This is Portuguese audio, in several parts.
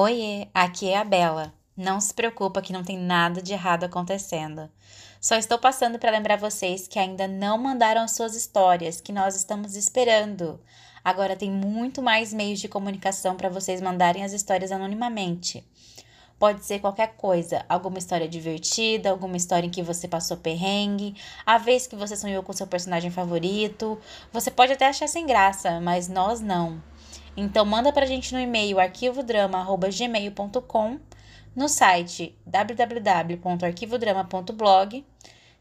Oiê, aqui é a Bela. Não se preocupa que não tem nada de errado acontecendo. Só estou passando para lembrar vocês que ainda não mandaram as suas histórias, que nós estamos esperando. Agora tem muito mais meios de comunicação para vocês mandarem as histórias anonimamente. Pode ser qualquer coisa, alguma história divertida, alguma história em que você passou perrengue, a vez que você sonhou com seu personagem favorito. Você pode até achar sem graça, mas nós não. Então manda pra gente no e-mail arquivodrama@gmail.com, no site www.arquivodrama.blog.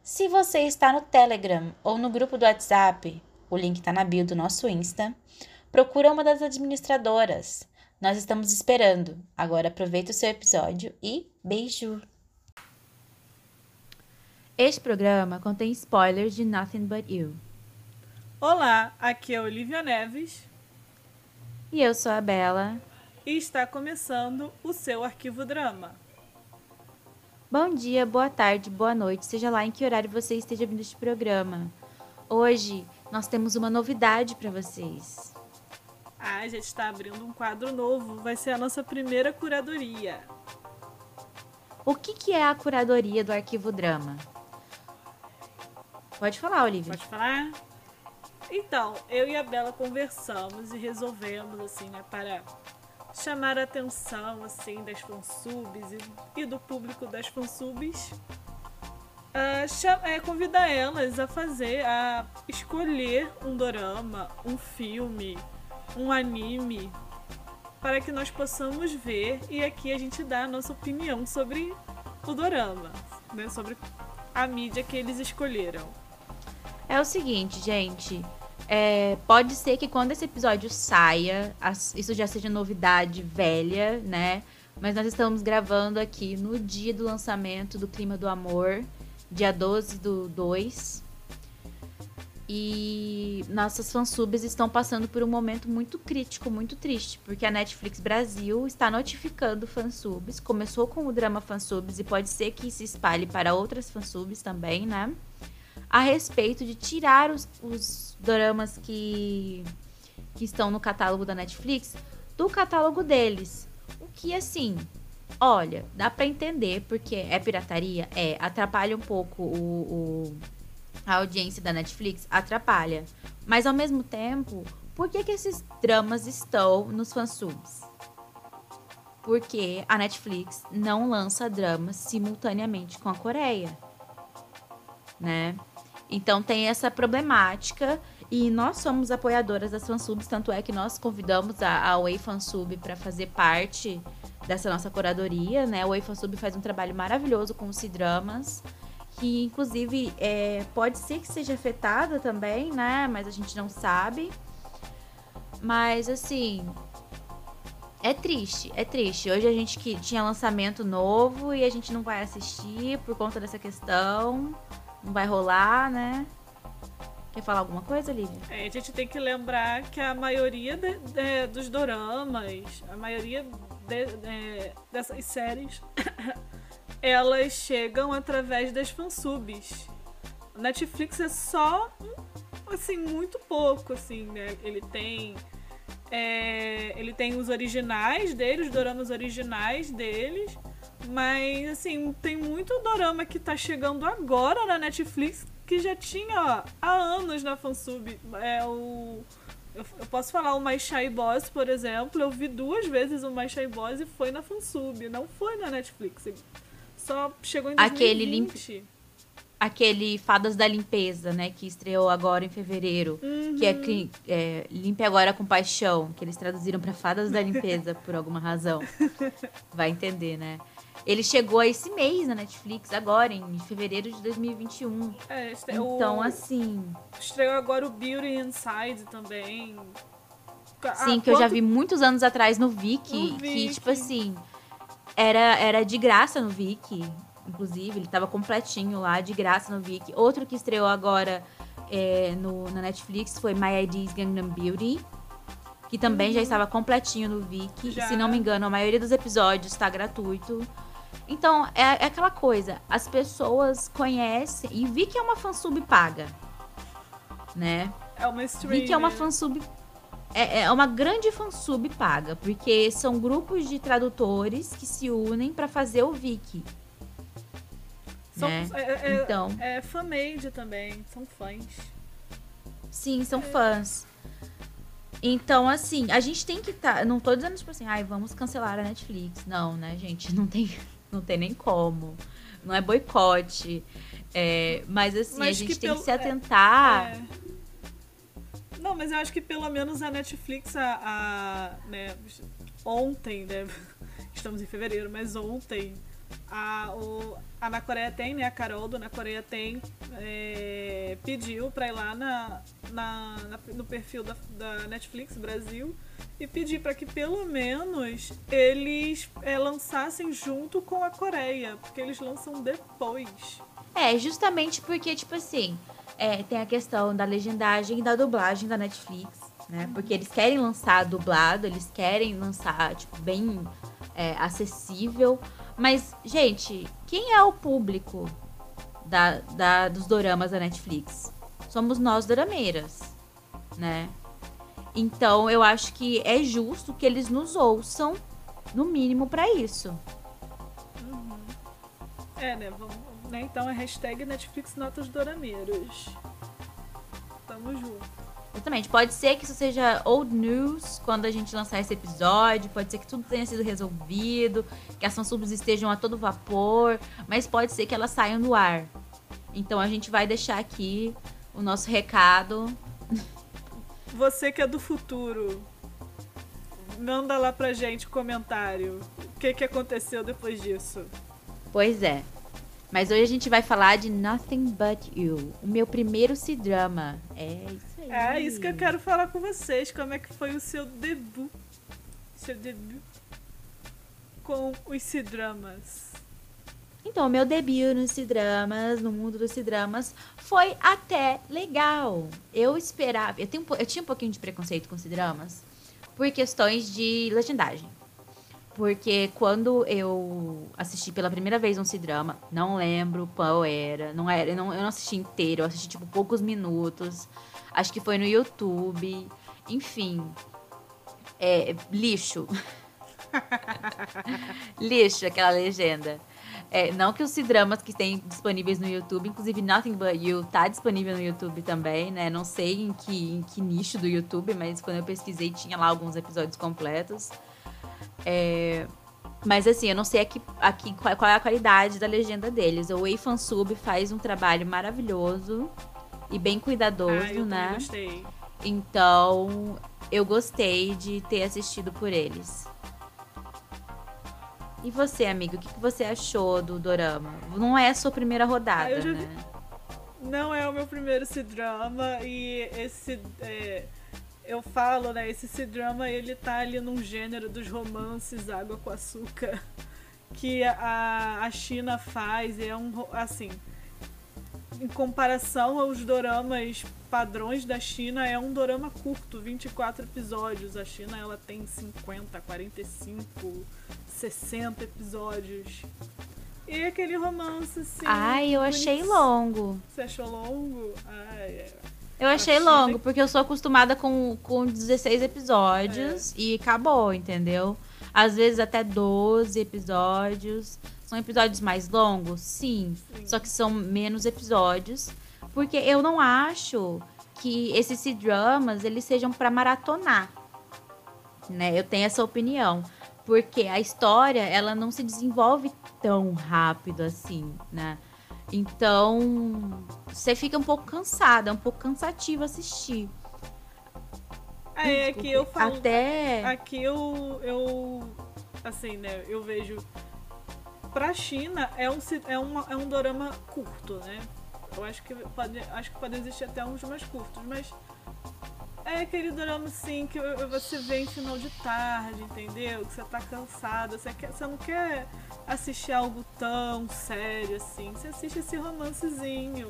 Se você está no Telegram ou no grupo do WhatsApp, o link está na bio do nosso Insta, procura uma das administradoras. Nós estamos esperando. Agora aproveita o seu episódio e beijo! Este programa contém spoilers de Nothing But You. Olá, aqui é Olivia Neves. E eu sou a Bela. E está começando o seu Arquivo Drama. Bom dia, boa tarde, boa noite, seja lá em que horário você esteja vindo este programa. Hoje nós temos uma novidade para vocês. Ah, a gente está abrindo um quadro novo, vai ser a nossa primeira curadoria. O que, que é a curadoria do Arquivo Drama? Pode falar, Olivia. Pode falar? Então, eu e a Bela conversamos e resolvemos, assim, né, para chamar a atenção, assim, das fansubs e, e do público das fansubs, uh, é, convidar elas a fazer, a escolher um dorama, um filme, um anime, para que nós possamos ver e aqui a gente dá a nossa opinião sobre o dorama, né, sobre a mídia que eles escolheram. É o seguinte, gente. É, pode ser que quando esse episódio saia, isso já seja novidade velha, né? Mas nós estamos gravando aqui no dia do lançamento do Clima do Amor, dia 12 do 2. E nossas fansubs estão passando por um momento muito crítico, muito triste, porque a Netflix Brasil está notificando fansubs. Começou com o drama fansubs e pode ser que se espalhe para outras fansubs também, né? a respeito de tirar os, os dramas que, que estão no catálogo da Netflix do catálogo deles. O que, assim, olha, dá para entender porque é pirataria, é, atrapalha um pouco o, o, a audiência da Netflix, atrapalha. Mas ao mesmo tempo, por que, que esses dramas estão nos fansubs? Porque a Netflix não lança dramas simultaneamente com a Coreia, né? Então tem essa problemática e nós somos apoiadoras das fansubs, tanto é que nós convidamos a, a Way Fansub para fazer parte dessa nossa curadoria, né? A Way Fansub faz um trabalho maravilhoso com os C-dramas, que inclusive é, pode ser que seja afetada também, né? Mas a gente não sabe. Mas assim, é triste, é triste. Hoje a gente que tinha lançamento novo e a gente não vai assistir por conta dessa questão não vai rolar, né? Quer falar alguma coisa, Lívia? É, a gente tem que lembrar que a maioria de, de, dos doramas, a maioria de, dessas séries, elas chegam através das fansubs. Netflix é só, assim, muito pouco, assim, né? Ele tem... É, ele tem os originais dele, os doramas originais deles, mas, assim, tem muito dorama que tá chegando agora na Netflix que já tinha ó, há anos na fansub. É o. Eu, eu posso falar o My Shy Boss, por exemplo. Eu vi duas vezes o My Shy Boss e foi na fansub, não foi na Netflix. Só chegou em 2020. Aquele limp... Aquele Fadas da Limpeza, né? Que estreou agora em fevereiro. Uhum. Que é, é Limpe Agora com Paixão. Que eles traduziram para Fadas da Limpeza por alguma razão. Vai entender, né? Ele chegou esse mês na Netflix, agora, em fevereiro de 2021. É, então, o... assim. Estreou agora o Beauty Inside também. Sim, ah, que eu já vi muitos anos atrás no Viki, no que, tipo assim, era, era de graça no Viki. Inclusive, ele tava completinho lá, de graça no Viki. Outro que estreou agora é, no, na Netflix foi My ID's Gangnam Beauty que também uhum. já estava completinho no Viki. Já. Se não me engano, a maioria dos episódios está gratuito. Então, é, é, aquela coisa, as pessoas conhecem e vi que é uma fansub paga, né? É uma stream. Vi que é uma fansub é, é uma grande fansub paga, porque são grupos de tradutores que se unem para fazer o Viki. São, né? é, é, Então. É fan-made também, são fãs. Sim, são fãs. Então, assim, a gente tem que estar. não tô dizendo, tipo assim, ai, vamos cancelar a Netflix. Não, né, gente? Não tem, não tem nem como. Não é boicote. É, mas, assim, Mas a gente que tem pelo- que se atentar. É. Não, mas eu acho que pelo menos a Netflix, a, a, né, ontem, né? Estamos em fevereiro, mas ontem a, o, a Na Coreia tem, né? A Carol do Na Coreia tem é, pediu pra ir lá na, na, na- no perfil da, da Netflix Brasil e pedir pra que pelo menos eles é, lançassem junto com a Coreia, porque eles lançam depois. É, justamente porque, tipo assim, é, tem a questão da legendagem e da dublagem da Netflix, né? Porque eles querem lançar dublado, eles querem lançar, tipo, bem é, acessível. Mas, gente, quem é o público da, da- dos doramas da Netflix? Somos nós dorameiras, né? Então, eu acho que é justo que eles nos ouçam, no mínimo, pra isso. É, né? Vamos, né? Então é hashtag Netflix Notas Dorameiros. Tamo junto. Exatamente. Pode ser que isso seja old news quando a gente lançar esse episódio. Pode ser que tudo tenha sido resolvido, que as fansubs estejam a todo vapor, mas pode ser que elas saiam do ar. Então a gente vai deixar aqui o nosso recado. Você que é do futuro, manda lá pra gente comentário. O que, que aconteceu depois disso? Pois é. Mas hoje a gente vai falar de Nothing But You, o meu primeiro C-drama. É isso aí. É isso que eu quero falar com vocês. Como é que foi o seu debut? Seu debut com os C-dramas. Então, o meu debut nos C-dramas, no mundo dos C-dramas, foi até legal. Eu esperava. Eu, tenho, eu tinha um pouquinho de preconceito com C-dramas por questões de legendagem. Porque quando eu assisti pela primeira vez um C-drama, não lembro qual era. Não era eu, não, eu não assisti inteiro, eu assisti tipo poucos minutos. Acho que foi no YouTube. Enfim. É, lixo. lixo, aquela legenda. É, não que os C-dramas que tem disponíveis no YouTube, inclusive Nothing But You tá disponível no YouTube também, né? Não sei em que, em que nicho do YouTube, mas quando eu pesquisei tinha lá alguns episódios completos. É, mas assim, eu não sei aqui, aqui qual, qual é a qualidade da legenda deles. O Wei Fansub faz um trabalho maravilhoso e bem cuidadoso, ah, eu né? gostei. Então, eu gostei de ter assistido por eles. E você, amigo, o que que você achou do Dorama? Não é a sua primeira rodada, Ah, já vi- né? Não é o meu primeiro C-drama e esse. é, eu falo, né? Esse C-drama ele tá ali num gênero dos romances água com açúcar que a, a China faz. É um. Assim. Em comparação aos doramas padrões da China, é um dorama curto, 24 episódios. A China ela tem 50, 45, 60 episódios. E aquele romance, assim. Ai, eu achei bonitinho. longo. Você achou longo? Ai, é. Eu achei longo, porque eu sou acostumada com, com 16 episódios e acabou, entendeu? Às vezes até 12 episódios. São episódios mais longos? Sim. Sim. Só que são menos episódios. Porque eu não acho que esses C-dramas eles sejam pra maratonar. Né? Eu tenho essa opinião. Porque a história, ela não se desenvolve tão rápido assim, né? Então, você fica um pouco cansada, é um pouco cansativo assistir. É, que eu falo. Até. Aqui eu, eu. Assim, né? Eu vejo. Pra China é um, é uma, é um dorama curto, né? Eu acho que pode, acho que podem existir até uns mais curtos, mas. É aquele dorama assim que você vê em final de tarde, entendeu? Que você tá cansado, você, você não quer assistir algo tão sério assim. Você assiste esse romancezinho.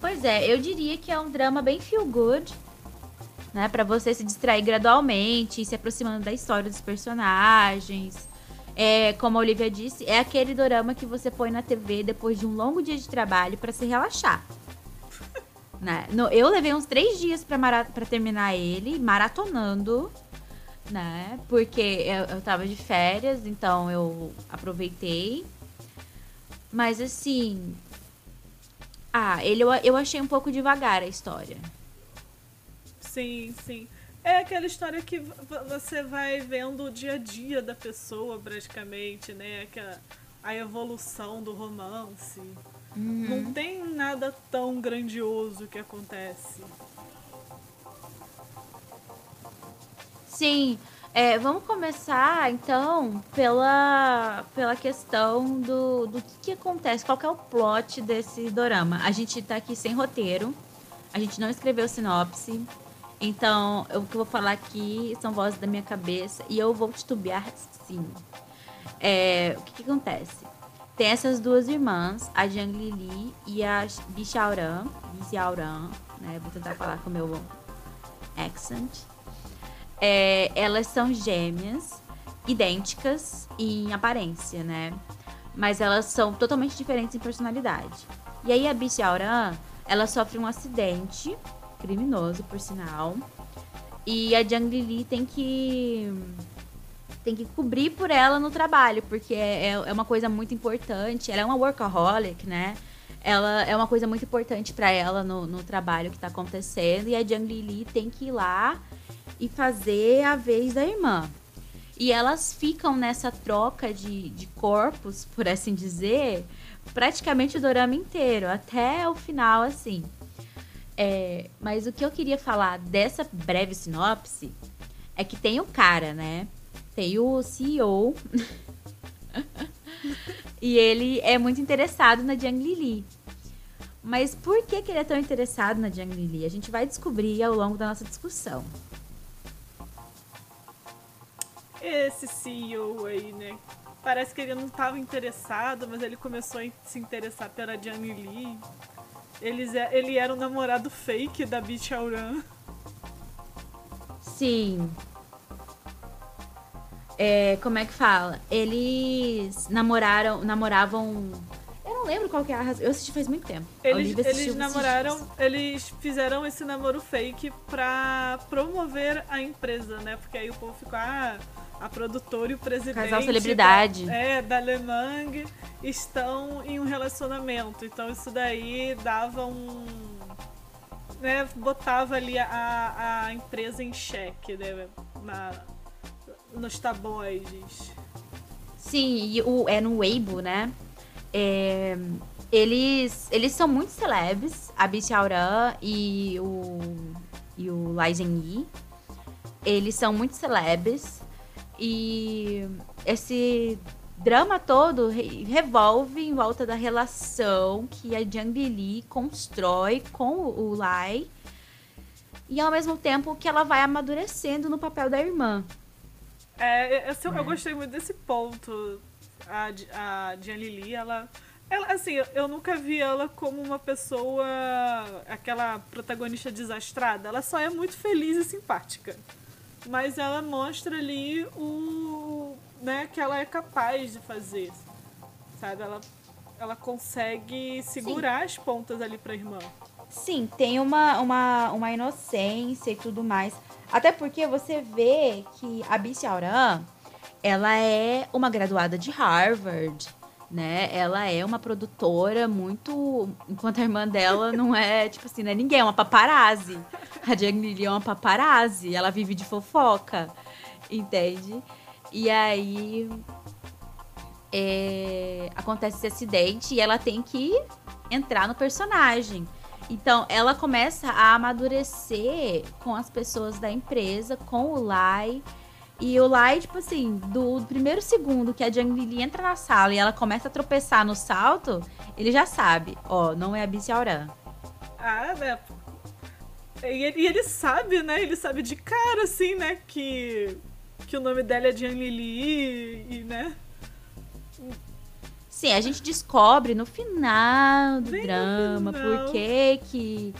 Pois é, eu diria que é um drama bem feel good, né? Pra você se distrair gradualmente, se aproximando da história dos personagens. É, como a Olivia disse, é aquele dorama que você põe na TV depois de um longo dia de trabalho pra se relaxar. Né? No, eu levei uns três dias pra, mara- pra terminar ele, maratonando, né? Porque eu, eu tava de férias, então eu aproveitei. Mas assim. Ah, ele eu, eu achei um pouco devagar a história. Sim, sim. É aquela história que você vai vendo o dia a dia da pessoa, praticamente, né? Que a, a evolução do romance. Não tem nada tão grandioso que acontece. Sim, é, vamos começar então pela, pela questão do, do que, que acontece, qual que é o plot desse dorama. A gente tá aqui sem roteiro, a gente não escreveu sinopse, então eu- o que eu vou falar aqui são vozes da minha cabeça e eu vou titubear sim. É, o que, que acontece? Tem essas duas irmãs, a Jiang Lili e a Bichaoran, Bichaoran, né? Vou tentar falar com o meu accent. É, elas são gêmeas, idênticas em aparência, né? Mas elas são totalmente diferentes em personalidade. E aí a Bichaoran, ela sofre um acidente criminoso, por sinal. E a Jiang Lili tem que tem que cobrir por ela no trabalho, porque é, é é uma coisa muito importante. Ela é uma workaholic, né? Ela é uma coisa muito importante pra ela no, no trabalho que tá acontecendo. E a Jiang Lili tem que ir lá e fazer a vez da irmã. E elas ficam nessa troca de, de corpos, por assim dizer, praticamente o dorama inteiro, até o final, assim. É, mas o que eu queria falar dessa breve sinopse é que tem o cara, né? Tem o CEO. e ele é muito interessado na Jiang Lili. Mas por que, que ele é tão interessado na Jiang Lili? A gente vai descobrir ao longo da nossa discussão. Esse CEO aí, né? Parece que ele não estava interessado, mas ele começou a se interessar pela Jiang Lee. Eles, é- ele era um namorado fake da Beach Auran. Sim. É, como é que fala? Eles namoraram, namoravam. Eu não lembro qual que é a razão. Eu assisti faz muito tempo. Eles, eles namoraram, dias. eles fizeram esse namoro fake pra promover a empresa, né? Porque aí o povo ficou, ah, a produtora e o presidente. Casal celebridade. Da, é, da Le Mang estão em um relacionamento. Então isso daí dava um. Né, botava ali a, a empresa em xeque, né? Na, nos tabloides. Sim, e o, é no Weibo, né? É, eles, eles são muito celebres, a Bici e o, e o Lai Zhengyi. Eles são muito celebres e esse drama todo re- revolve em volta da relação que a Jiang Li constrói com o Lai e ao mesmo tempo que ela vai amadurecendo no papel da irmã. É, esse- eu gostei muito desse ponto. A, a Lili, ela, ela. Assim, eu- eu nunca vi ela como uma pessoa. aquela protagonista desastrada. Ela só é muito feliz e simpática. Mas ela mostra ali o. né, que ela é capaz de fazer. Sabe? Ela, ela consegue segurar as pontas ali pra irmã. Sim, tem uma, uma, uma inocência e tudo mais. Até porque você vê que a Bici Auran, ela é uma graduada de Harvard, né? Ela é uma produtora muito... Enquanto a irmã dela não é, tipo assim, não é ninguém, é uma paparazzi. A Jiang Lili é uma paparazzi, ela vive de fofoca, entende? E aí... é, acontece esse acidente e ela tem que entrar no personagem. Então, ela começa a amadurecer com as pessoas da empresa, com o Lai. E o Lai, tipo assim, do primeiro segundo que a Lili entra na sala e ela começa a tropeçar no salto, ele já sabe, ó, não é a Bici Auran. Ah, né? E ele, ele sabe, né? Ele sabe de cara, assim, né? Que, que o nome dela é Jian Lili e, né? Sim, a gente descobre no final do Bem drama final. por que que...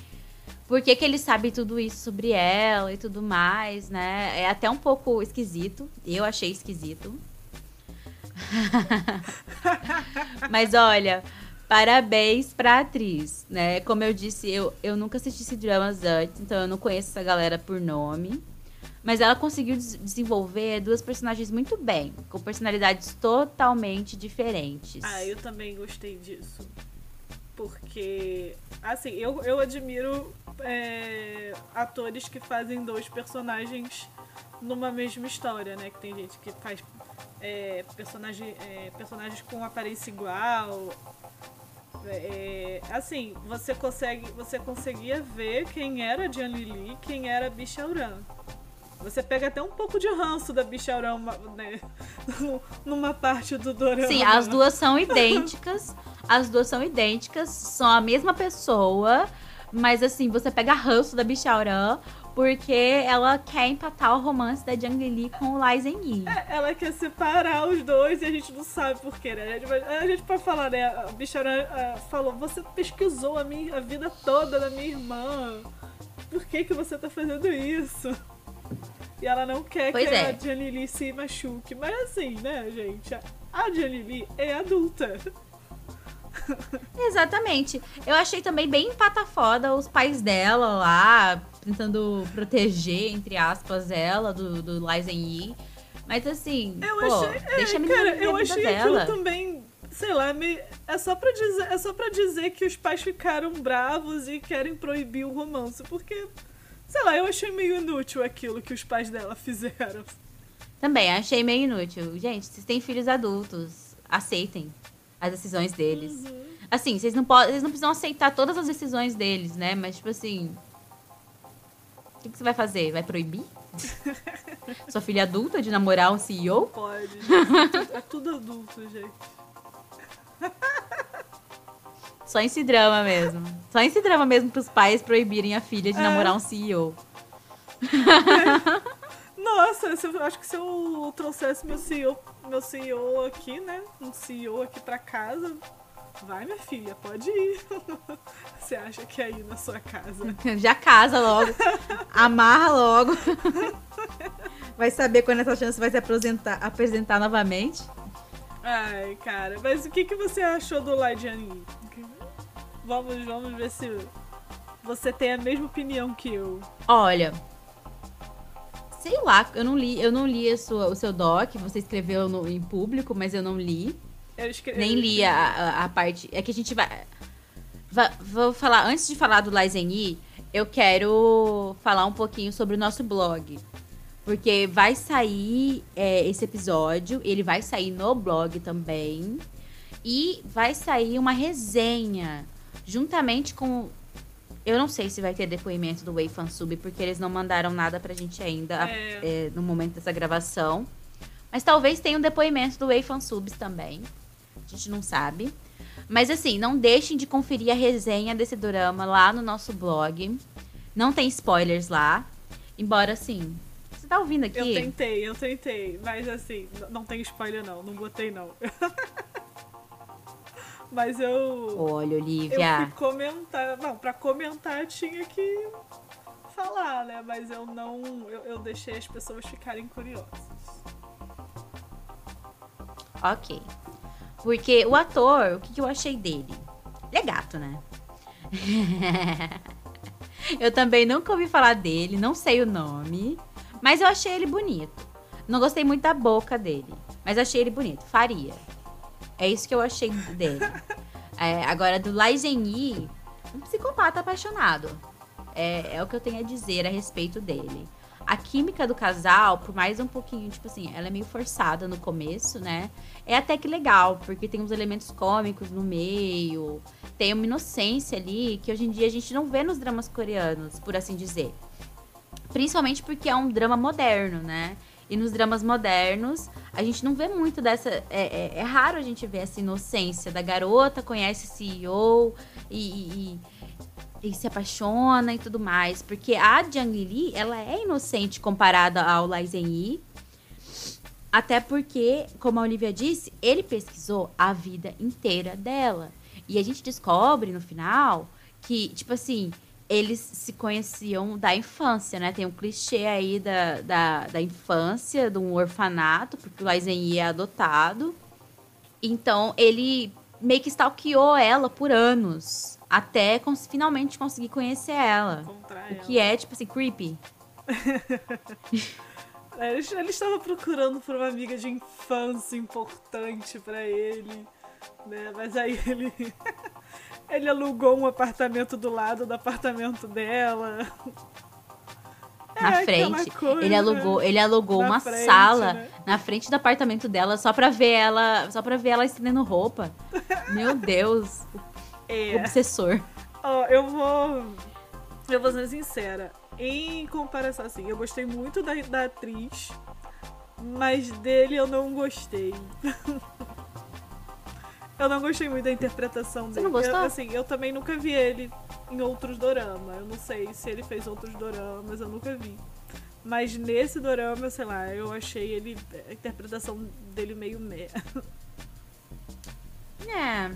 Por que, que ele sabe tudo isso sobre ela e tudo mais, né? É até um pouco esquisito. Eu achei esquisito. Mas olha, Parabéns pra atriz, né? Como eu disse, eu, eu nunca assisti esse dramas antes, então eu não conheço essa galera por nome. Mas ela conseguiu des desenvolver duas personagens muito bem, com personalidades totalmente diferentes. Ah, eu também gostei disso. Porque, assim, eu, eu admiro é, atores que fazem dois personagens numa mesma história, né? Que tem gente que faz é, personagem, é, personagens com aparência igual. É, assim, você consegue, você conseguia ver quem era Jian Lili, quem era Bichauran. Você pega até um pouco de ranço da Bichaurão, né? Numa parte do dorama. Sim, as duas são idênticas. as duas são idênticas, são a mesma pessoa. Mas assim, você pega ranço da Bichaurã porque ela quer empatar o romance da Jiang Li com o Lai Zhenyi. É, ela quer separar os dois e a gente não sabe por quê, né? A gente, a gente pode falar, né? A Bichaurã uh, falou, você pesquisou a, minha, a vida toda da minha irmã. Por que que você tá fazendo isso? E ela não quer pois que é. a Janili se machuque. Mas assim, né, gente? A Janili é adulta. Exatamente. Eu achei também bem pata foda os pais dela lá, tentando proteger, entre aspas, ela do, do Lizen Yi. Mas assim, eu pô, achei, é, deixa a menina cara, eu achei dela. aquilo também, sei lá, é só para dizer, é só para dizer que os pais ficaram bravos e querem proibir o romance, porque Sei lá, eu achei meio inútil aquilo que os pais dela fizeram. Também, achei meio inútil. Gente, vocês têm filhos adultos. Aceitem as decisões deles. Uhum. Assim, vocês não, podem, vocês não precisam aceitar todas as decisões deles, né? Mas, tipo assim. O que, que você vai fazer? Vai proibir? Sua filha adulta de namorar um CEO? Pode. É tudo adulto, gente. Só esse drama mesmo. Só esse drama mesmo pros pais proibirem a filha de é. namorar um CEO. Nossa, eu acho que se eu trouxesse meu CEO, meu CEO aqui, né? Um CEO aqui pra casa, vai minha filha, pode ir. Você acha que é aí na sua casa? Já casa logo. Amarra logo. Vai saber quando essa chance vai se apresentar, apresentar novamente. Ai, cara, mas o que, que você achou do Laidiani? Vamos, vamos ver se você tem a mesma opinião que eu. Olha, sei lá, eu não li, eu não li sua, o seu doc, você escreveu no, em público, mas eu não li. Eu escrevi. Nem li a, a, a, parte. É que a gente vai, vai. Vou falar, antes de falar do Laizeni, eu quero falar um pouquinho sobre o nosso blog. Porque vai sair é, esse episódio, ele vai sair no blog também. E vai sair uma resenha juntamente com. Eu não sei se vai ter depoimento do Way Fansub, porque eles não mandaram nada pra gente ainda é. É, no momento dessa gravação. Mas talvez tenha um depoimento do Way Fansubs também. A gente não sabe. Mas assim, não deixem de conferir a resenha desse drama lá no nosso blog. Não tem spoilers lá. Embora assim. Você tá ouvindo aqui? Eu tentei, eu tentei. Mas assim, não tem spoiler não. Não botei não. Mas eu. Olha, Olivia. Eu fui comentar. Não, pra comentar tinha que falar, né? Mas eu não. Eu, eu deixei as pessoas ficarem curiosas. Ok. Porque o ator, o que, que eu achei dele? Ele é gato, né? eu também nunca ouvi falar dele, não sei o nome. Mas eu achei ele bonito. Não gostei muito da boca dele. Mas achei ele bonito. Faria. É isso que eu achei dele. É, agora, do Lai Zhenyi, um psicopata apaixonado. É, é o que eu tenho a dizer a respeito dele. A química do casal, por mais um pouquinho, tipo assim, ela é meio forçada no começo, né? É até que legal, porque tem uns elementos cômicos no meio, tem uma inocência ali que hoje em dia a gente não vê nos dramas coreanos, por assim dizer. Principalmente porque é um drama moderno, né? E nos dramas modernos, a gente não vê muito dessa. É, é, é raro a gente ver essa inocência da garota, conhece CEO e, e, e, se apaixona e tudo mais. Porque a Jiang Li, ela é inocente comparada ao Lai Zhenyi. Até porque, como a Olivia disse, ele pesquisou a vida inteira dela. E a gente descobre no final que, tipo assim, eles se conheciam da infância, né? Tem um clichê aí da, da, da infância, de um orfanato, porque o Aizen é adotado. Então, ele meio que stalkeou ela por anos. Até cons finalmente conseguir conhecer ela. Encontrar O ela. que é, tipo assim, creepy. É, Ele, estava procurando por uma amiga de infância importante pra ele, né? Mas aí ele ele alugou um apartamento do lado do apartamento dela. Na É, aquela frente. ele alugou, ele alugou na uma frente, sala né? na frente do apartamento dela só pra ver ela. Só pra ver ela estendendo roupa. Meu Deus. É. Obsessor. Ó, eu vou. Eu vou ser sincera. Em comparação, assim, eu gostei muito da, da atriz, mas dele eu não gostei. eu não gostei muito da interpretação Você dele. não gostou? Eu, assim, eu também nunca vi ele em outros doramas. Eu não sei se ele fez outros doramas, eu nunca vi. Mas nesse dorama, sei lá, eu achei ele. A interpretação dele meio meh. É.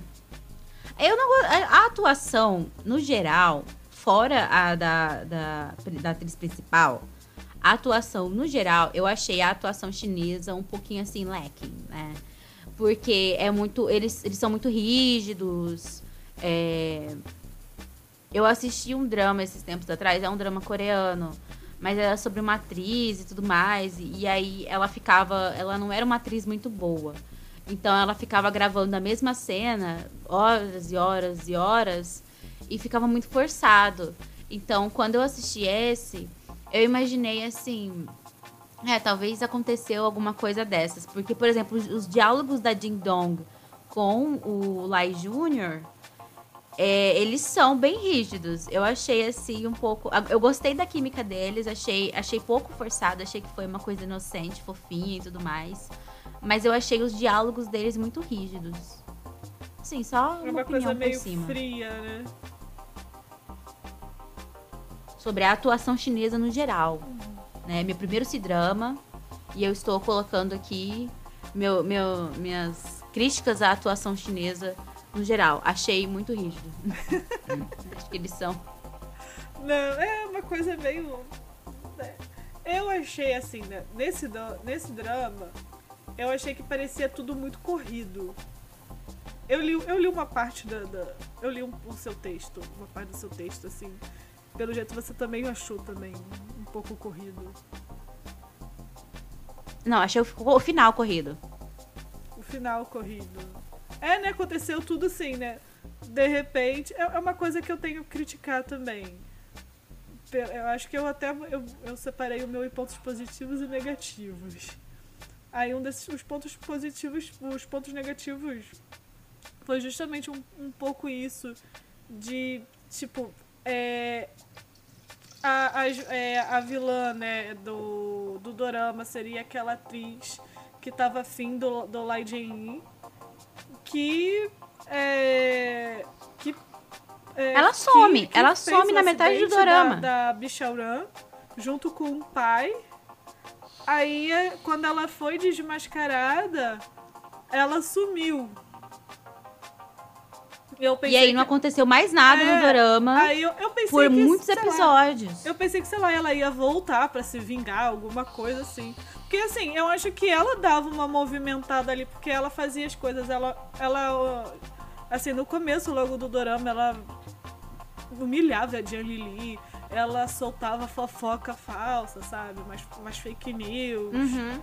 Eu não A atuação, no geral, fora a da, da, da atriz principal, a atuação, no geral, eu achei a atuação chinesa um pouquinho assim, lacking, né? Porque é muito. Eles, eles são muito rígidos. é, Eu assisti um drama esses tempos atrás, é um drama coreano. Mas era sobre uma atriz e tudo mais. E, e aí ela ficava. Ela não era uma atriz muito boa. Então ela ficava gravando a mesma cena horas e horas e horas e ficava muito forçado. Então, quando eu assisti esse, eu imaginei assim, é, talvez aconteceu alguma coisa dessas, porque por exemplo, os, os diálogos da Ding Dong com o Lai Jr., é, eles são bem rígidos. Eu achei assim um pouco. Eu gostei da química deles, achei, achei pouco forçado, achei que foi uma coisa inocente, fofinha e tudo mais. Mas eu achei os diálogos deles muito rígidos. Sim, só É uma, uma coisa opinião meio por cima. fria, né? Sobre a atuação chinesa no geral. Né? Meu primeiro C-drama. E eu estou colocando aqui meu, meu, minhas críticas à atuação chinesa no geral. Achei muito rígido. Acho que eles são. Não, é uma coisa meio. né? Eu achei assim, né? Nesse, nesse drama, eu achei que parecia tudo muito corrido. Eu li, eu li uma parte da. da- eu li um, o seu texto, uma parte do seu texto, assim. Pelo jeito você também achou também um pouco corrido. Não, achei o, o final corrido. O final corrido. É, né? Aconteceu tudo assim, né? De repente. É é uma coisa que eu tenho que criticar também. Eu acho que eu até eu, eu separei o meu em pontos positivos e negativos. Aí um desses os pontos positivos, os pontos negativos foi justamente um, um pouco isso de tipo é, a, a, é, a vilã né, do, do dorama seria aquela atriz que tava afim do, do Lai Jin que é, que é, Ela some, ela fez some na metade do dorama. Da, da Bichauran, junto com o pai. Aí, quando ela foi desmascarada, ela sumiu. E aí não que- aconteceu mais nada É, no dorama Aí eu, eu pensei por que, muitos sei lá, episódios. eu pensei que, sei lá, ela ia voltar pra se vingar, alguma coisa assim. Porque assim, eu acho que ela dava uma movimentada ali, porque ela fazia as coisas, ela. ela assim, no começo logo do dorama, ela humilhava a Jian Lili, ela soltava fofoca falsa, sabe? Umas, umas fake news. Uhum.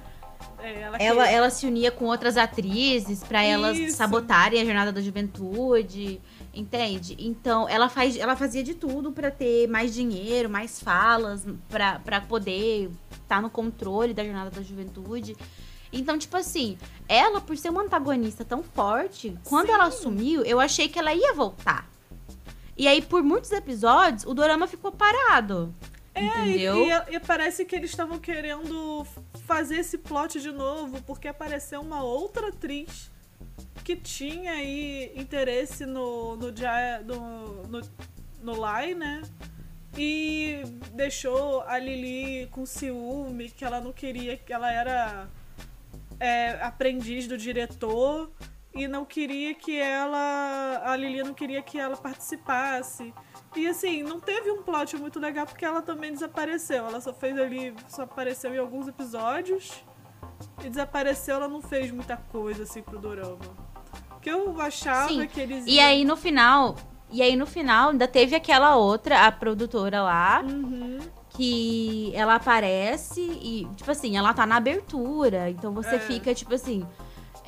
É, ela Ela, ela se unia com outras atrizes pra elas sabotarem a jornada da juventude, entende? Então, ela, faz, ela fazia de tudo pra ter mais dinheiro, mais falas, pra pra poder estar no controle da jornada da juventude. Então, tipo assim, ela, por ser uma antagonista tão forte, quando Sim. ela sumiu, eu achei que ela ia voltar. E aí, por muitos episódios, o dorama ficou parado. É, e- entendeu? E, e parece que eles estavam querendo fazer esse plot de novo, porque apareceu uma outra atriz que tinha aí interesse no, no, no, no, no Lai, né? E deixou a Lili com ciúme, que ela não queria, que ela era é, aprendiz do diretor e não queria que ela. A Lili não queria que ela participasse. E assim, não teve um plot muito legal porque ela também desapareceu. Ela só fez ali, só apareceu em alguns episódios e desapareceu. Ela não fez muita coisa assim pro Dorama. Que eu achava Sim. que eles E aí no final. E aí no final ainda teve aquela outra, a produtora lá, Uhum. que ela aparece e, tipo assim, ela tá na abertura. Então você É. fica, tipo assim.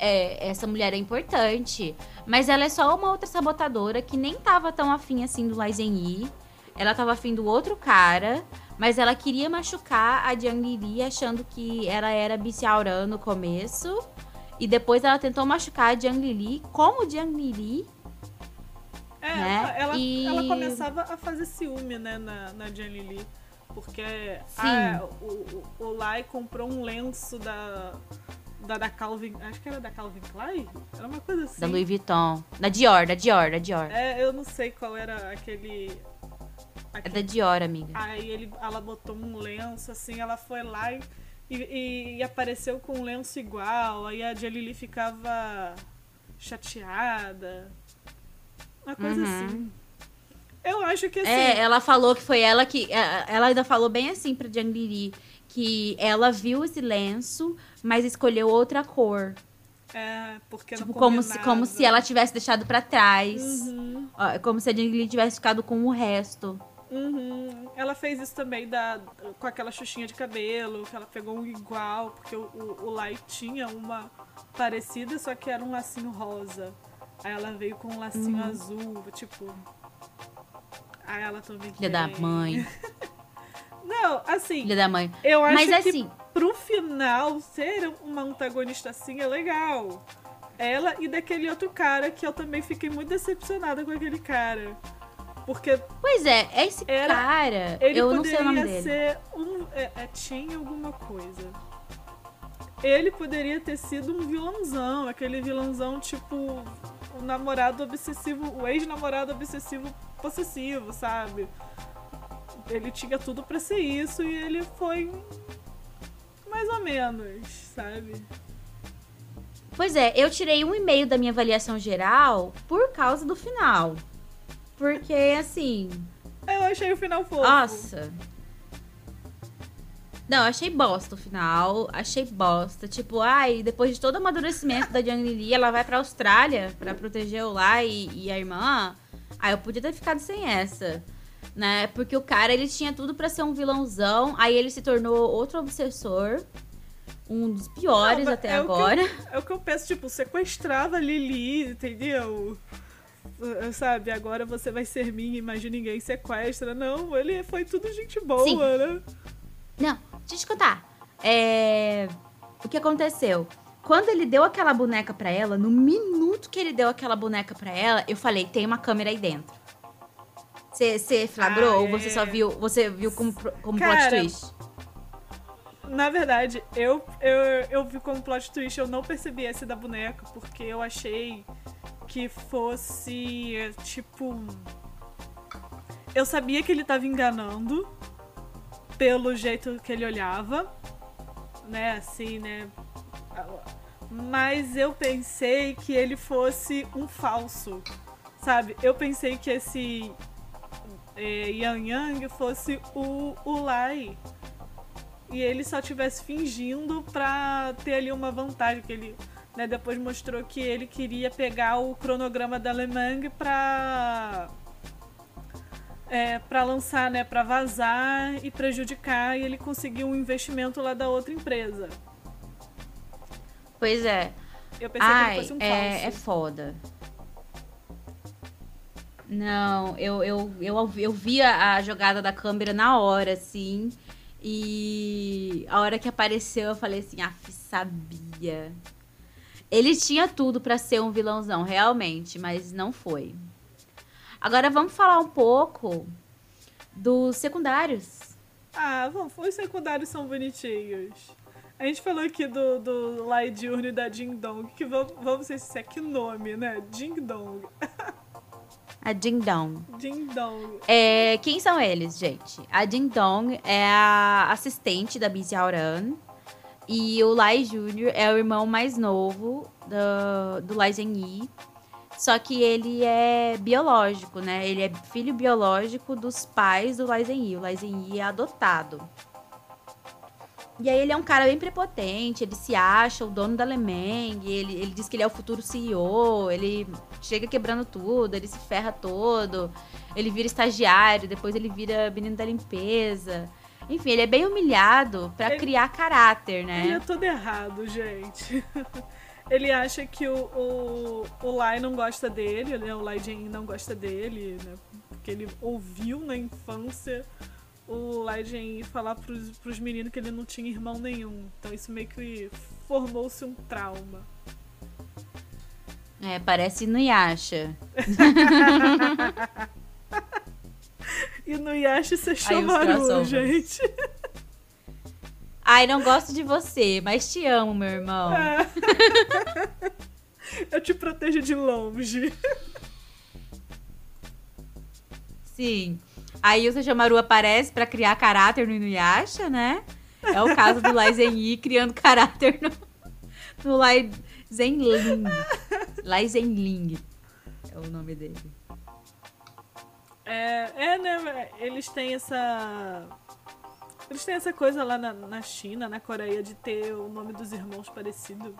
É, essa mulher é importante. Mas ela é só uma outra sabotadora que nem tava tão afim assim do Lizen Yi. Ela tava afim do outro cara. Mas ela queria machucar a Jiang Lili achando que ela era Biciaurã no começo. E depois ela tentou machucar a Jiang Lili como Jiang Lili. É, né? ela, E- ela começava a fazer ciúme, né, na, na Jan Lili. Porque a- o, o, o Lai comprou um lenço da, da, da Calvin. Acho que era da Calvin Klein? Era uma coisa assim. Da Louis Vuitton. Da Dior, da Dior, da Dior. É, eu não sei qual era aquele. É aquele da Dior, amiga. Aí ele, ela botou um lenço, assim, ela foi lá e, e, e apareceu com um lenço igual. Aí a Jalili ficava chateada. Uma coisa Uhum. assim. Eu acho que assim. É, ela falou que foi ela que. é, Ela ainda falou bem assim pra Jiang Lili que ela viu esse lenço, mas escolheu outra cor. É, porque tipo, não como se, como se ela tivesse deixado pra trás. Uhum, Ó, Como se a Jiang Lili tivesse ficado com o resto. uhum. Ela fez isso também da, com aquela xuxinha de cabelo, que ela pegou um igual, porque o, o, o Lai tinha uma parecida, só que era um lacinho rosa. Aí ela veio com um lacinho Uhum. azul, tipo. Aí ela também Filha da mãe. Não, assim, Filha da mãe. eu acho Mas que assim, pro final ser uma antagonista assim é legal. Ela e daquele outro cara que eu também fiquei muito decepcionada com aquele cara. Porque pois é, esse Era- cara, ele eu não poderia sei o nome dele. ser um. É, é Tim alguma coisa. Ele poderia ter sido um vilãozão, aquele vilãozão tipo o namorado obsessivo, o ex-namorado obsessivo possessivo, sabe? Ele tinha tudo pra ser isso e ele foi mais ou menos, sabe? Pois é, eu tirei um e-mail da minha avaliação geral por causa do final. Porque, assim, Eu achei o final fofo. Nossa. Não, achei bosta o final. Achei bosta. Tipo, ai, depois de todo o amadurecimento da Jiang Lili, ela vai pra Austrália pra proteger o Lai e, e a irmã. Aí eu podia ter ficado sem essa. Né? Porque o cara, ele tinha tudo pra ser um vilãozão. Aí ele se tornou outro obsessor. Um dos piores Não, até é o que eu- agora. É o que eu penso, tipo, sequestrava a Lili, entendeu? Uh, Sabe, agora você vai ser minha, de ninguém sequestra. Não, ele foi tudo gente boa, Sim. né? Não, deixa eu te contar. É... O que aconteceu? Quando ele deu aquela boneca pra ela, no minuto que ele deu aquela boneca pra ela, eu falei, tem uma câmera aí dentro. Você flagrou Ah, ou você é. só viu, você viu como, como Cara, plot twist? Na verdade, eu, eu, eu vi como plot twist, eu não percebi esse da boneca, porque eu achei que fosse, tipo... Eu sabia que ele tava enganando, pelo jeito que ele olhava, né, assim, né... Mas eu pensei que ele fosse um falso, sabe? Eu pensei que esse é, Yang Yang fosse o, o Lai e ele só tivesse fingindo pra ter ali uma vantagem que ele né, depois mostrou que ele queria pegar o cronograma da Lemang pra é, para lançar, né, para vazar e prejudicar e ele conseguiu um investimento lá da outra empresa. Pois é. Eu pensei que ele Ai, fosse um é, é falso. foda. Não, eu, eu, eu, eu vi a, jogada da câmera na hora, assim. E a hora que apareceu, eu falei assim, af, sabia. Ele tinha tudo pra ser um vilãozão, realmente, mas não foi. Agora vamos falar um pouco dos secundários. Ah, vamos, os secundários são bonitinhos. A gente falou aqui do, do Lai Diurno e da Ding Dong, que vamos, vamos ver se é que nome, né? Ding Dong. A Ding Dong. Ding Dong. É, quem são eles, gente? A Ding Dong é a assistente da Busy Auran. E o Lai Jr. é o irmão mais novo do, do Lai Zhenyi. Só que ele é biológico, né? Ele é filho biológico dos pais do Lai Zhenyi. O Lai Zhenyi é adotado. E aí ele é um cara bem prepotente, ele se acha o dono da Lemeng, ele, ele diz que ele é o futuro CEO, ele chega quebrando tudo, ele se ferra todo, ele vira estagiário, depois ele vira menino da limpeza. Enfim, ele é bem humilhado para criar caráter, né? Ele é todo errado, gente. Ele acha que o, o, o Lai não gosta dele, né? o Lai Jin não gosta dele, né? Porque ele ouviu na infância o Lai Jin falar pros, pros meninos que ele não tinha irmão nenhum. Então isso meio que formou-se um trauma. É, parece Nuyasha. E no Yashi você Aí os chamaru, gente. Ai, não gosto de você, mas te amo, meu irmão. É. Eu te protejo de longe. Sim. Aí o Sesshomaru aparece pra criar caráter no Inuyasha, né? É o caso do Lai Zenyi criando caráter no, no Lai Zenling. Lai Zenling é o nome dele. É, é, né? Eles têm essa. Eles têm essa coisa lá na, na China, na Coreia, de ter o nome dos irmãos parecido.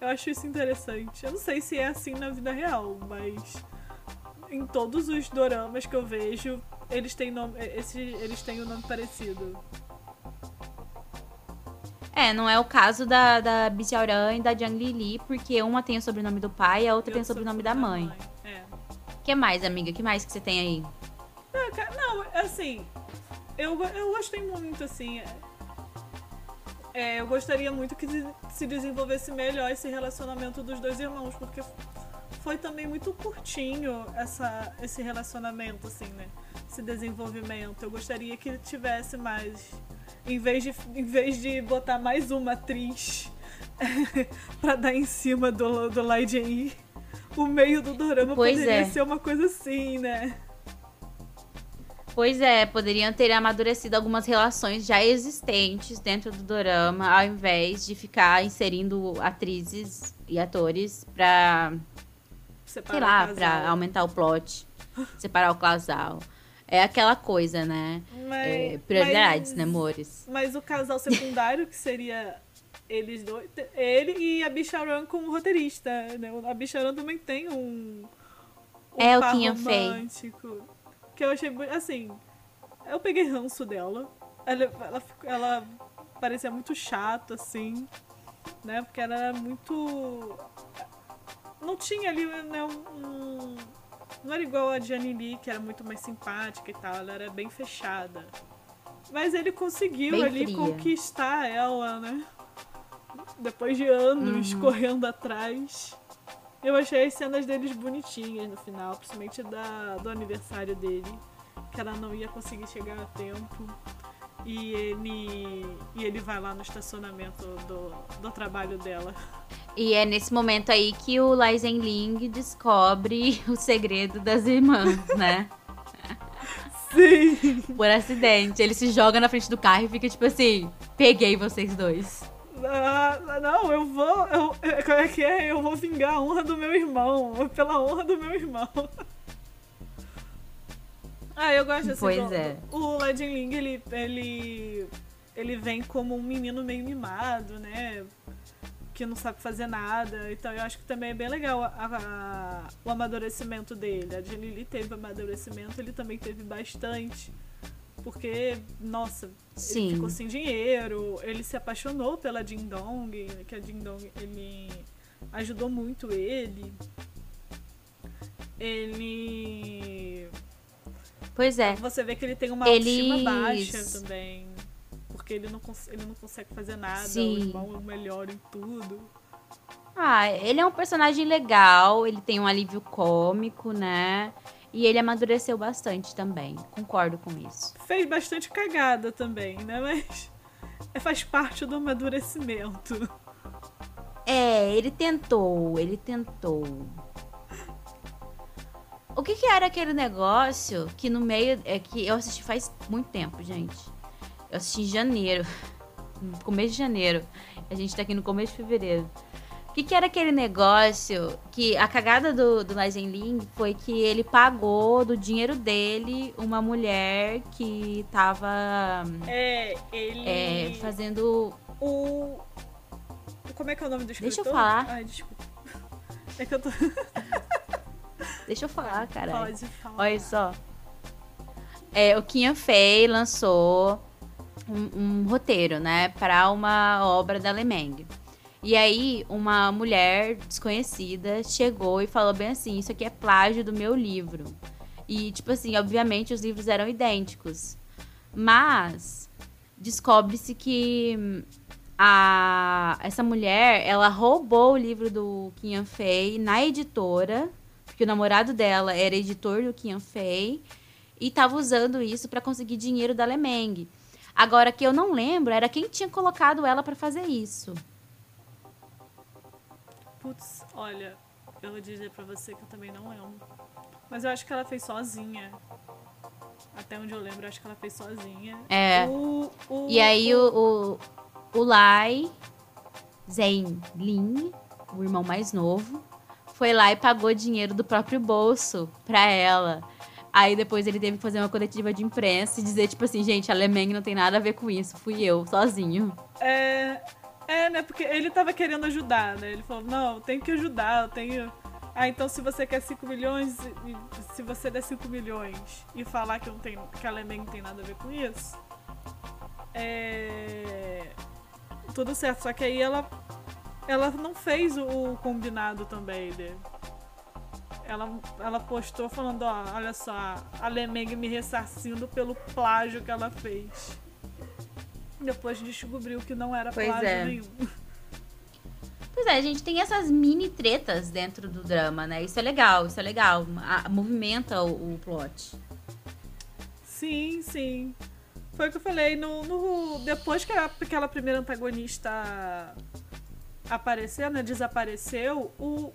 Eu acho isso interessante. Eu não sei se é assim na vida real, mas em todos os doramas que eu vejo, eles têm nome, esse, eles têm o nome parecido. É, não é o caso da, da Bichaoran e da Jiang Lili, porque uma tem o sobrenome do pai e a outra tem o Eu sobrenome da mãe. É. O que mais, amiga? O que mais que você tem aí? Não, assim, eu, eu gostei muito, assim. é- é, eu gostaria muito que se desenvolvesse melhor esse relacionamento dos dois irmãos, porque foi também muito curtinho essa, esse relacionamento, assim, né? Esse desenvolvimento. Eu gostaria que tivesse mais. Em vez de, em vez de botar mais uma atriz pra dar em cima do, do Lai o meio do dorama Pois poderia é. ser uma coisa assim, né? Pois é, poderiam ter amadurecido algumas relações já existentes dentro do dorama, ao invés de ficar inserindo atrizes e atores pra, Separar sei lá, pra aumentar o plot, separar o casal. É aquela coisa, né? Mas, É, prioridades, mas- né, amores? Mas o casal secundário, que seria eles dois, ele e a Bicharan como roteirista, né? A Bicharan também tem um, um É o par Kim Fei. romântico. Que eu achei, assim, eu peguei ranço dela. Ela, ela, ela parecia muito chato, assim, né? Porque ela era muito... Não tinha ali, né, um... Não era igual a Jenny Lee, que era muito mais simpática e tal. Ela era bem fechada. Mas ele conseguiu Bem ali fria. conquistar ela, né? Depois de anos Uhum. correndo atrás. Eu achei as cenas deles bonitinhas no final, principalmente da, do aniversário dele. Que ela não ia conseguir chegar a tempo. E ele, e ele vai lá no estacionamento do, do trabalho dela. E é nesse momento aí que o Lai Zenling descobre o segredo das irmãs, né? Sim! Por acidente. Ele se joga na frente do carro e fica tipo assim: peguei vocês dois. Ah, não, eu vou. Eu, como é que é? Eu vou vingar a honra do meu irmão. Pela honra do meu irmão. Ah, eu gosto assim. Pois do- é. O Lai Ling, ele, ele. Ele vem como um menino meio mimado, né? Que não sabe fazer nada. Então eu acho que também é bem legal a- a- o amadurecimento dele. A Jenny teve amadurecimento, ele também teve bastante. Porque, nossa, Sim. ele ficou sem dinheiro, ele se apaixonou pela Jin Dong, que a Jin Dong ele ajudou muito ele. Ele. Pois é. Você vê que ele tem uma Eles- autoestima baixa também. Porque ele não, ele não consegue fazer nada, Sim. o irmão é o melhor em tudo. Ah, ele é um personagem legal, ele tem um alívio cômico, né? E ele amadureceu bastante também. Concordo com isso. Fez bastante cagada também, né? Mas faz parte do amadurecimento. É, ele tentou, ele tentou. O que que era aquele negócio que no meio. É que eu assisti faz muito tempo, gente. Eu assisti em janeiro. No começo de janeiro. A gente tá aqui no começo de fevereiro. O que, que era aquele negócio que a cagada do, do Lai Ling foi que ele pagou do dinheiro dele uma mulher que tava É, ele. é, fazendo. O. Como é que é o nome do escritor? Deixa eu falar. Ai, desculpa. É que eu tô. Deixa eu falar, cara. Pode falar. Olha só. É, o Kim Fei lançou um, um roteiro, né, para uma obra da Lemeng. E aí, uma mulher desconhecida chegou e falou bem assim: Isso aqui é plágio do meu livro. E, tipo assim, obviamente os livros eram idênticos. Mas descobre-se que hum, a, essa mulher, ela roubou o livro do Kim Fei na editora, porque o namorado dela era editor do Kim Fei, e estava usando isso para conseguir dinheiro da Lemeng. Agora, que eu não lembro era quem tinha colocado ela para fazer isso. Putz, olha, eu vou dizer pra você que eu também não lembro. Mas eu acho que ela fez sozinha. Até onde eu lembro, eu acho que ela fez sozinha. É. O, o, E aí o, o, o Lai Zhen Lin, o irmão mais novo, foi lá e pagou dinheiro do próprio bolso pra ela. Aí depois ele teve que fazer uma coletiva de imprensa e dizer, tipo assim, gente, a Lemeng não tem nada a ver com isso, fui eu, sozinho. É, é, né? Porque ele tava querendo ajudar, né? Ele falou, não, tenho que ajudar, eu tenho. Ah, então se você quer 5 milhões, se você der 5 milhões e falar que, não tem, que a Lemeng não tem nada a ver com isso, é. Tudo certo. Só que aí ela. Ela não fez o, combinado também, né? Ela, ela postou falando, ó, olha só, a Lemeng me ressarcindo pelo plágio que ela fez. Depois descobriu que não era Pois plágio é. nenhum. Pois é, a gente tem essas mini tretas dentro do drama, né? Isso é legal, isso é legal. A- movimenta o, o plot. Sim, sim. Foi o que eu falei. No, no- depois que a- aquela primeira antagonista apareceu, né? Desapareceu, o,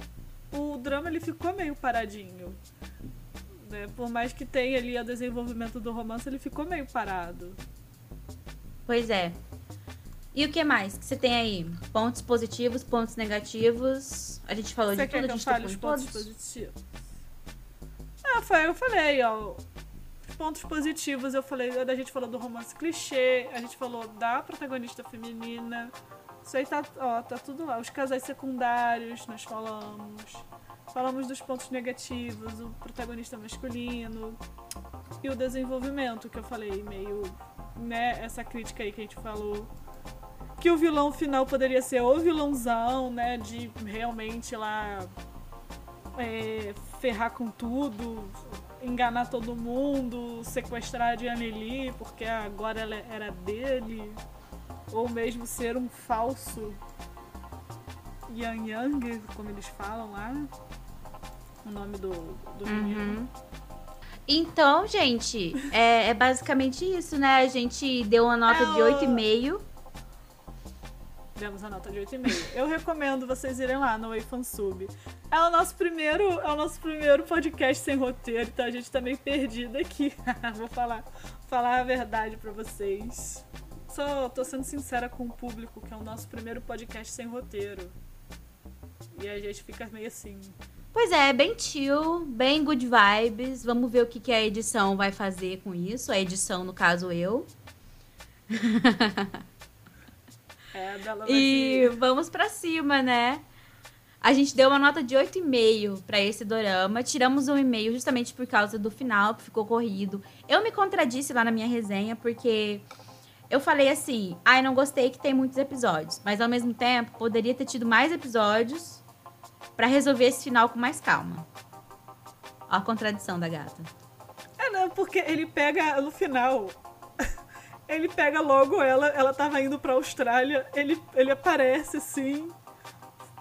o drama ele ficou meio paradinho. Né? Por mais que tenha ali o desenvolvimento do romance, ele ficou meio parado. Pois é. E o que mais que você tem aí? Pontos positivos, pontos negativos. A gente falou Você de tudo, que a gente tocou os pontos todos. positivos? Ah, foi, eu falei, ó. Os pontos positivos, eu falei, a gente falou do romance clichê, a gente falou da protagonista feminina. Isso aí tá, ó, tá tudo lá. Os casais secundários, nós falamos. Falamos dos pontos negativos, o protagonista masculino. E o desenvolvimento, que eu falei, meio. né, essa crítica aí que a gente falou. Que o vilão final poderia ser o vilãozão, né? De realmente lá é, ferrar com tudo, enganar todo mundo, sequestrar a Diane Lee porque agora ela era dele, ou mesmo ser um falso Yang Yang, como eles falam lá, o nome do, do menino. Uhum. Então, gente, é, é basicamente isso, né? A gente deu uma nota É de o- 8,5. Demos a nota de 8,5. Eu recomendo vocês irem lá no Fansub. É o nosso primeiro, é o nosso primeiro podcast sem roteiro, então a gente tá meio perdido aqui. Vou falar, falar a verdade pra vocês. Só tô sendo sincera com o público, que é o nosso primeiro podcast sem roteiro. E a gente fica meio assim. Pois é, bem chill, bem good vibes. Vamos ver o que, que a edição vai fazer com isso. A edição, no caso, eu. É, vai E vamos pra cima, né? A gente deu uma nota de 8,5 pra esse dorama. Tiramos um e-mail justamente por causa do final, que ficou corrido. Eu me contradisse lá na minha resenha, porque eu falei assim: ai, não gostei que tem muitos episódios. Mas ao mesmo tempo, poderia ter tido mais episódios pra resolver esse final com mais calma. Ó a contradição da gata. É, não, porque ele pega no final. Ele pega logo ela, ela tava indo pra Austrália, ele, ele aparece assim,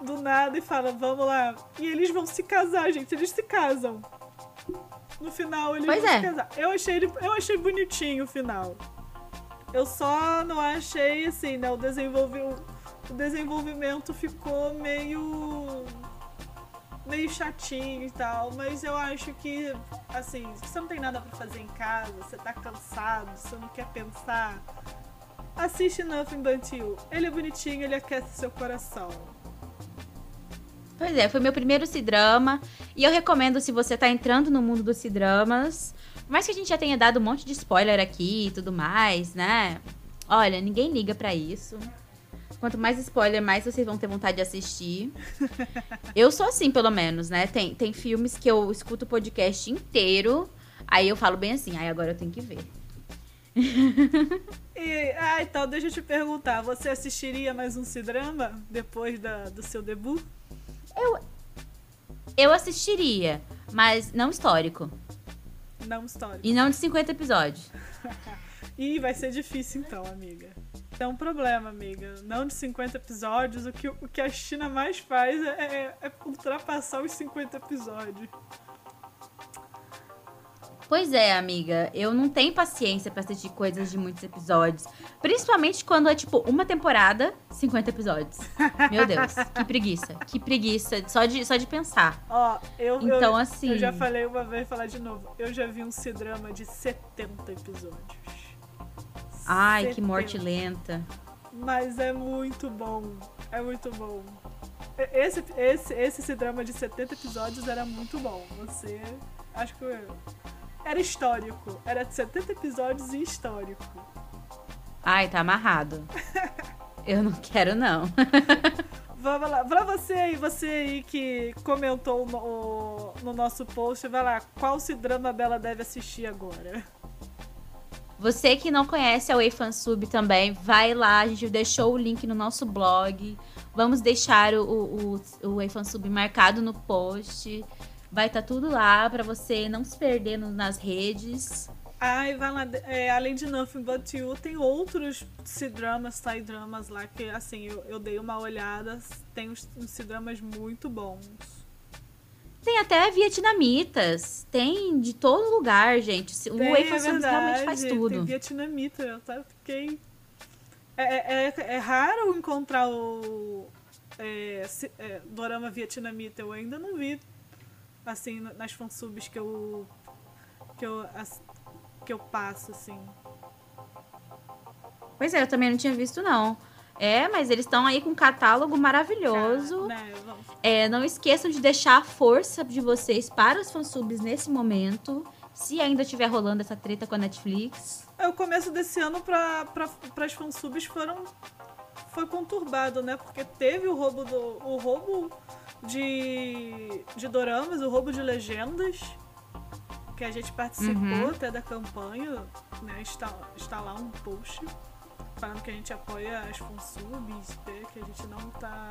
do nada, e fala, vamos lá. E eles vão se casar, gente, eles se casam. No final, eles Pois vão é. se casar. Eu achei, ele- eu achei bonitinho o final. Eu só não achei, assim, né, o, o desenvolvimento ficou meio meio chatinho e tal, mas eu acho que, assim, se você não tem nada pra fazer em casa, você tá cansado, você não quer pensar, assiste Nothing But You. Ele é bonitinho, ele aquece seu coração. Pois é, foi meu primeiro C-drama. E eu recomendo se você tá entrando no mundo dos C-dramas. Por mais que a gente já tenha dado um monte de spoiler aqui e tudo mais, né? Olha, ninguém liga para isso. Quanto mais spoiler, mais vocês vão ter vontade de assistir. eu sou assim, pelo menos, né? Tem, tem filmes que eu escuto o podcast inteiro. Aí eu falo bem assim, aí agora eu tenho que ver. e, ah, então deixa eu te perguntar, você assistiria mais um C-drama depois da, do seu debut? Eu, eu assistiria, mas não histórico. Não histórico. E não de 50 episódios. Ih, vai ser difícil então, amiga. É um problema, amiga. Não de 50 episódios. O que, o que a China mais faz é, é, é ultrapassar os 50 episódios. Pois é, amiga. Eu não tenho paciência para assistir coisas de muitos episódios. Principalmente quando é, tipo, uma temporada, 50 episódios. Meu Deus, que preguiça. Que preguiça. Só de, só de pensar. Ó, eu, então, eu, assim... eu já falei uma vez, falar de novo. Eu já vi um C-drama de 70 episódios. Ai, 70. que morte lenta. Mas é muito bom. É muito bom. Esse, esse, esse C-drama de 70 episódios era muito bom. Você. Acho que. Eu, era histórico. Era 70 episódios e histórico. Ai, tá amarrado. Eu não quero, não. Vamos lá. Pra você aí, você aí que comentou no, no nosso post, vai lá. Qual se drama Bela deve assistir agora? Você que não conhece a Way Fansub também, vai lá. A gente deixou o link no nosso blog. Vamos deixar o, o, o Fansub marcado no post. Vai estar tá tudo lá para você não se perder no, nas redes. Ai, vai lá. É, além de Nothing But You, tem outros C-dramas, Thai-dramas lá que, assim, eu, eu dei uma olhada. Tem uns, uns C-dramas muito bons. Tem até vietnamitas. Tem de todo lugar, gente. O tem, Wei é realmente faz tudo. Tem vietnamita. Eu tá, fiquei... É, é, é, é raro encontrar o é, é, dorama vietnamita. Eu ainda não vi assim, nas fansubs que eu. que eu, que eu passo, assim. Pois é, eu também não tinha visto, não. É, mas eles estão aí com um catálogo maravilhoso. né, é, não esqueçam de deixar a força de vocês para os fansubs nesse momento. Se ainda estiver rolando essa treta com a Netflix. É, o começo desse ano para pra, as fansubs foram foi conturbado, né? Porque teve o roubo do o roubo de, de doramas, o roubo de legendas, que a gente participou uhum. até da campanha, né? Está, está lá um post falando que a gente apoia as fansubs, né? que a gente não tá.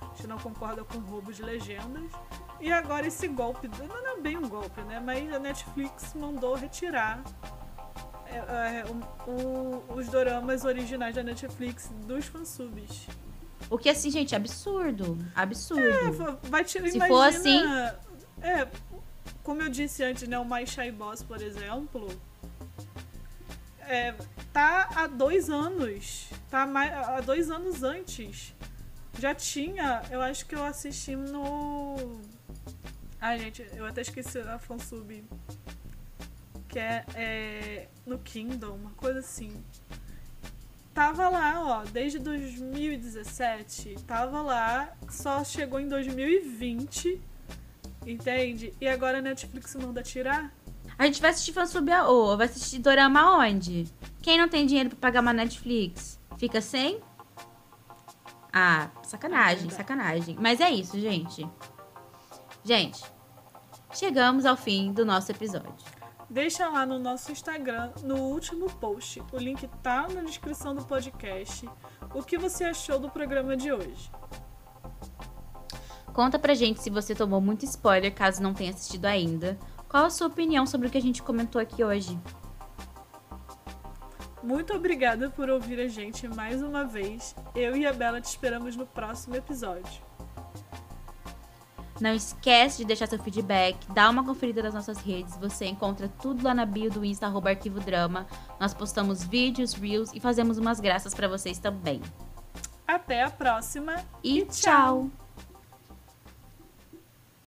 A gente não concorda com o roubo de legendas. E agora esse golpe, não é bem um golpe, né? Mas a Netflix mandou retirar é, é, o, o, os doramas originais da Netflix dos fansubs. O que, assim, gente, absurdo. Absurdo. É, vai tirar, Se imagina, for assim... É, como eu disse antes, né, o My Shy Boss, por exemplo, é, tá há dois anos. Tá há dois anos antes. Já tinha, eu acho que eu assisti no... Ai, gente, eu até esqueci a fansub. Que é, é no Kingdom, uma coisa assim tava lá, ó, desde 2017, tava lá, só chegou em 2020, entende? E agora a Netflix manda tirar? A gente vai assistir fansub ou vai assistir dorama onde? Quem não tem dinheiro para pagar uma Netflix, fica sem? Ah, sacanagem, sacanagem. Mas é isso, gente. Gente, chegamos ao fim do nosso episódio deixa lá no nosso Instagram, no último post. O link tá na descrição do podcast. O que você achou do programa de hoje? Conta pra gente se você tomou muito spoiler, caso não tenha assistido ainda. Qual a sua opinião sobre o que a gente comentou aqui hoje? Muito obrigada por ouvir a gente mais uma vez. Eu e a Bela te esperamos no próximo episódio. Não esquece de deixar seu feedback, dá uma conferida nas nossas redes. Você encontra tudo lá na bio do Insta, arroba Arquivo Drama. Nós postamos vídeos, reels e fazemos umas graças para vocês também. Até a próxima e, e tchau. tchau.